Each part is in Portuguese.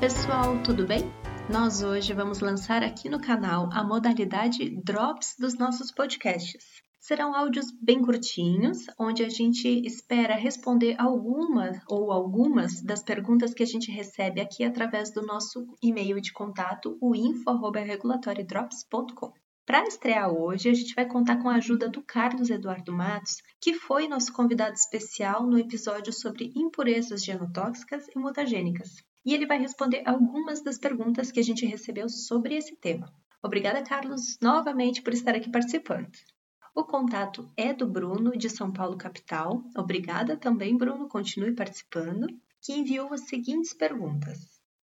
pessoal, tudo bem? Nós hoje vamos lançar aqui no canal a modalidade Drops dos nossos podcasts. Serão áudios bem curtinhos, onde a gente espera responder alguma ou algumas das perguntas que a gente recebe aqui através do nosso e-mail de contato, o info@regulatoriodrops.com. Para estrear hoje, a gente vai contar com a ajuda do Carlos Eduardo Matos, que foi nosso convidado especial no episódio sobre impurezas genotóxicas e mutagênicas e ele vai responder algumas das perguntas que a gente recebeu sobre esse tema. Obrigada, Carlos, novamente por estar aqui participando. O contato é do Bruno, de São Paulo, capital. Obrigada também, Bruno, continue participando, que enviou as seguintes perguntas.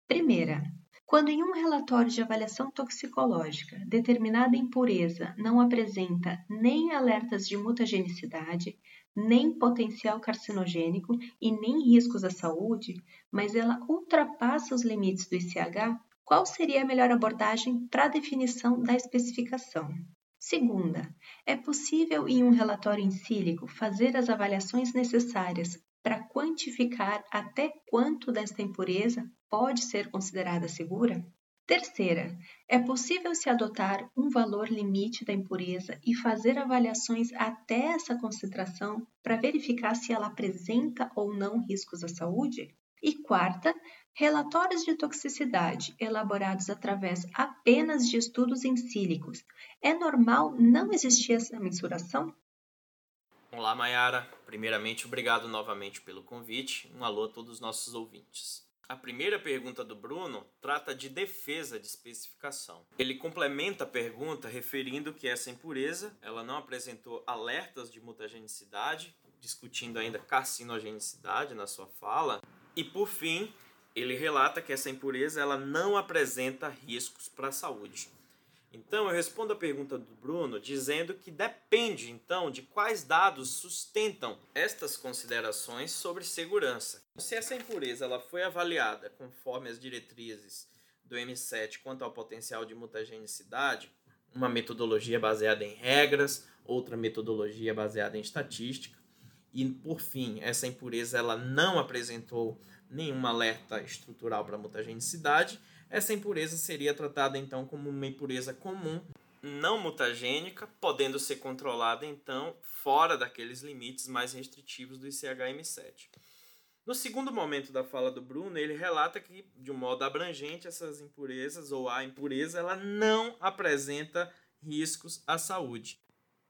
Primeira, quando em um relatório de avaliação toxicológica determinada impureza não apresenta nem alertas de mutagenicidade, nem potencial carcinogênico e nem riscos à saúde, mas ela ultrapassa os limites do ICH, qual seria a melhor abordagem para a definição da especificação? Segunda, é possível em um relatório em sílico fazer as avaliações necessárias para quantificar até quanto desta impureza pode ser considerada segura? Terceira, é possível se adotar um valor limite da impureza e fazer avaliações até essa concentração para verificar se ela apresenta ou não riscos à saúde? E quarta, relatórios de toxicidade elaborados através apenas de estudos em sílicos. É normal não existir essa mensuração? Olá, Mayara. Primeiramente, obrigado novamente pelo convite. Um alô a todos os nossos ouvintes. A primeira pergunta do Bruno trata de defesa de especificação. Ele complementa a pergunta referindo que essa impureza ela não apresentou alertas de mutagenicidade, discutindo ainda carcinogenicidade na sua fala. E por fim, ele relata que essa impureza ela não apresenta riscos para a saúde. Então eu respondo a pergunta do Bruno dizendo que depende então de quais dados sustentam estas considerações sobre segurança. Se essa impureza ela foi avaliada conforme as diretrizes do M7 quanto ao potencial de mutagenicidade, uma metodologia baseada em regras, outra metodologia baseada em estatística, e por fim, essa impureza ela não apresentou nenhum alerta estrutural para mutagenicidade, essa impureza seria tratada então como uma impureza comum, não mutagênica, podendo ser controlada então fora daqueles limites mais restritivos do ICHM7. No segundo momento da fala do Bruno, ele relata que, de um modo abrangente, essas impurezas ou a impureza ela não apresenta riscos à saúde.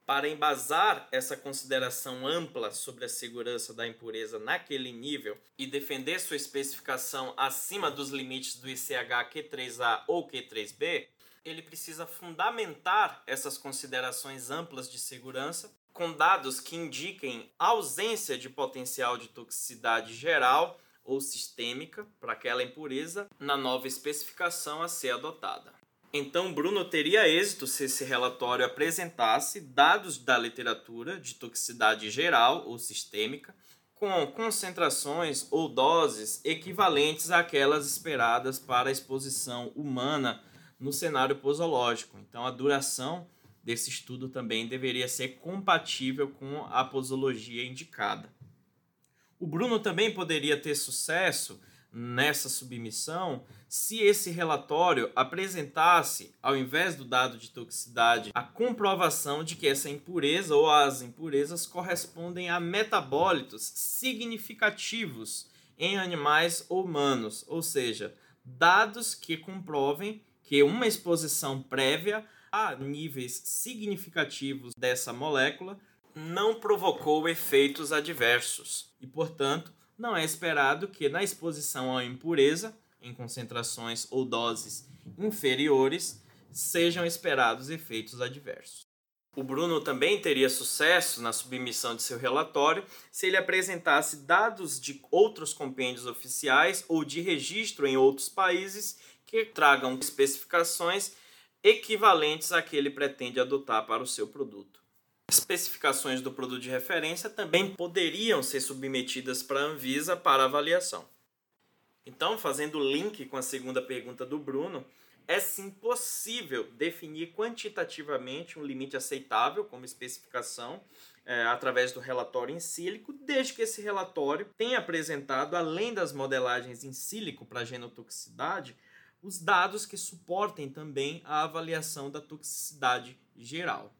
Para embasar essa consideração ampla sobre a segurança da impureza naquele nível e defender sua especificação acima dos limites do ICH Q3A ou Q3B, ele precisa fundamentar essas considerações amplas de segurança com dados que indiquem ausência de potencial de toxicidade geral ou sistêmica para aquela impureza na nova especificação a ser adotada. Então, Bruno teria êxito se esse relatório apresentasse dados da literatura de toxicidade geral ou sistêmica, com concentrações ou doses equivalentes àquelas esperadas para a exposição humana no cenário posológico. Então, a duração desse estudo também deveria ser compatível com a posologia indicada. O Bruno também poderia ter sucesso nessa submissão se esse relatório apresentasse, ao invés do dado de toxicidade, a comprovação de que essa impureza ou as impurezas correspondem a metabólitos significativos em animais ou humanos, ou seja, dados que comprovem que uma exposição prévia a níveis significativos dessa molécula não provocou efeitos adversos. E, portanto, não é esperado que na exposição à impureza, em concentrações ou doses inferiores, sejam esperados efeitos adversos. O Bruno também teria sucesso na submissão de seu relatório se ele apresentasse dados de outros compêndios oficiais ou de registro em outros países que tragam especificações equivalentes à que pretende adotar para o seu produto especificações do produto de referência também poderiam ser submetidas para a Anvisa para avaliação. Então, fazendo link com a segunda pergunta do Bruno, é sim possível definir quantitativamente um limite aceitável como especificação é, através do relatório em sílico, desde que esse relatório tenha apresentado, além das modelagens em sílico para genotoxicidade, os dados que suportem também a avaliação da toxicidade geral.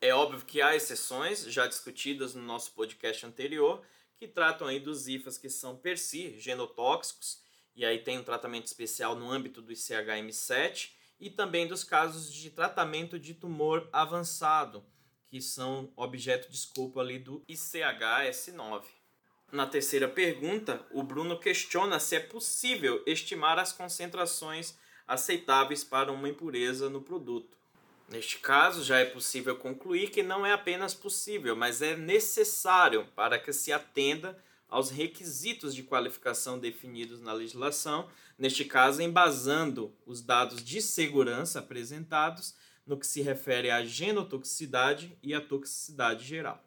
É óbvio que há exceções, já discutidas no nosso podcast anterior, que tratam aí dos IFAs que são per si genotóxicos, e aí tem um tratamento especial no âmbito do ICHM7, e também dos casos de tratamento de tumor avançado, que são objeto de escopo ali do ICHS9. Na terceira pergunta, o Bruno questiona se é possível estimar as concentrações aceitáveis para uma impureza no produto. Neste caso, já é possível concluir que não é apenas possível, mas é necessário para que se atenda aos requisitos de qualificação definidos na legislação, neste caso, embasando os dados de segurança apresentados no que se refere à genotoxicidade e à toxicidade geral.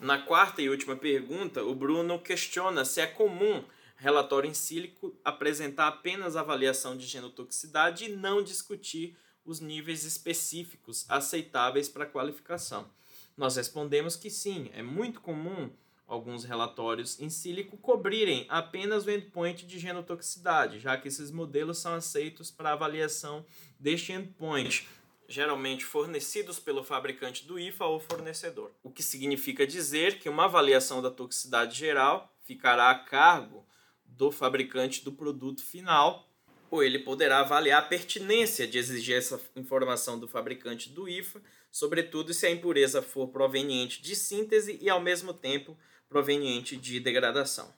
Na quarta e última pergunta, o Bruno questiona se é comum relatório em sílico apresentar apenas avaliação de genotoxicidade e não discutir os níveis específicos aceitáveis para qualificação. Nós respondemos que sim, é muito comum alguns relatórios em sílico cobrirem apenas o endpoint de genotoxicidade, já que esses modelos são aceitos para avaliação deste endpoint, geralmente fornecidos pelo fabricante do IFA ou fornecedor. O que significa dizer que uma avaliação da toxicidade geral ficará a cargo do fabricante do produto final, ou ele poderá avaliar a pertinência de exigir essa informação do fabricante do IFA, sobretudo se a impureza for proveniente de síntese e ao mesmo tempo proveniente de degradação.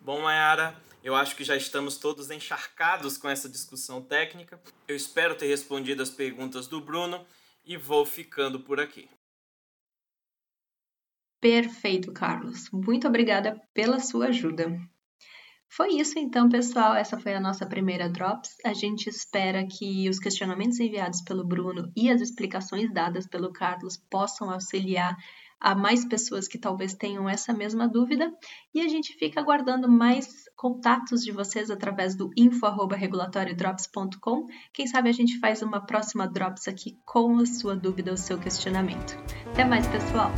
Bom, Mayara, eu acho que já estamos todos encharcados com essa discussão técnica. Eu espero ter respondido as perguntas do Bruno e vou ficando por aqui. Perfeito, Carlos. Muito obrigada pela sua ajuda. Foi isso então, pessoal. Essa foi a nossa primeira Drops. A gente espera que os questionamentos enviados pelo Bruno e as explicações dadas pelo Carlos possam auxiliar a mais pessoas que talvez tenham essa mesma dúvida e a gente fica aguardando mais contatos de vocês através do info@regulatoriodrops.com. Quem sabe a gente faz uma próxima drops aqui com a sua dúvida ou seu questionamento. Até mais, pessoal.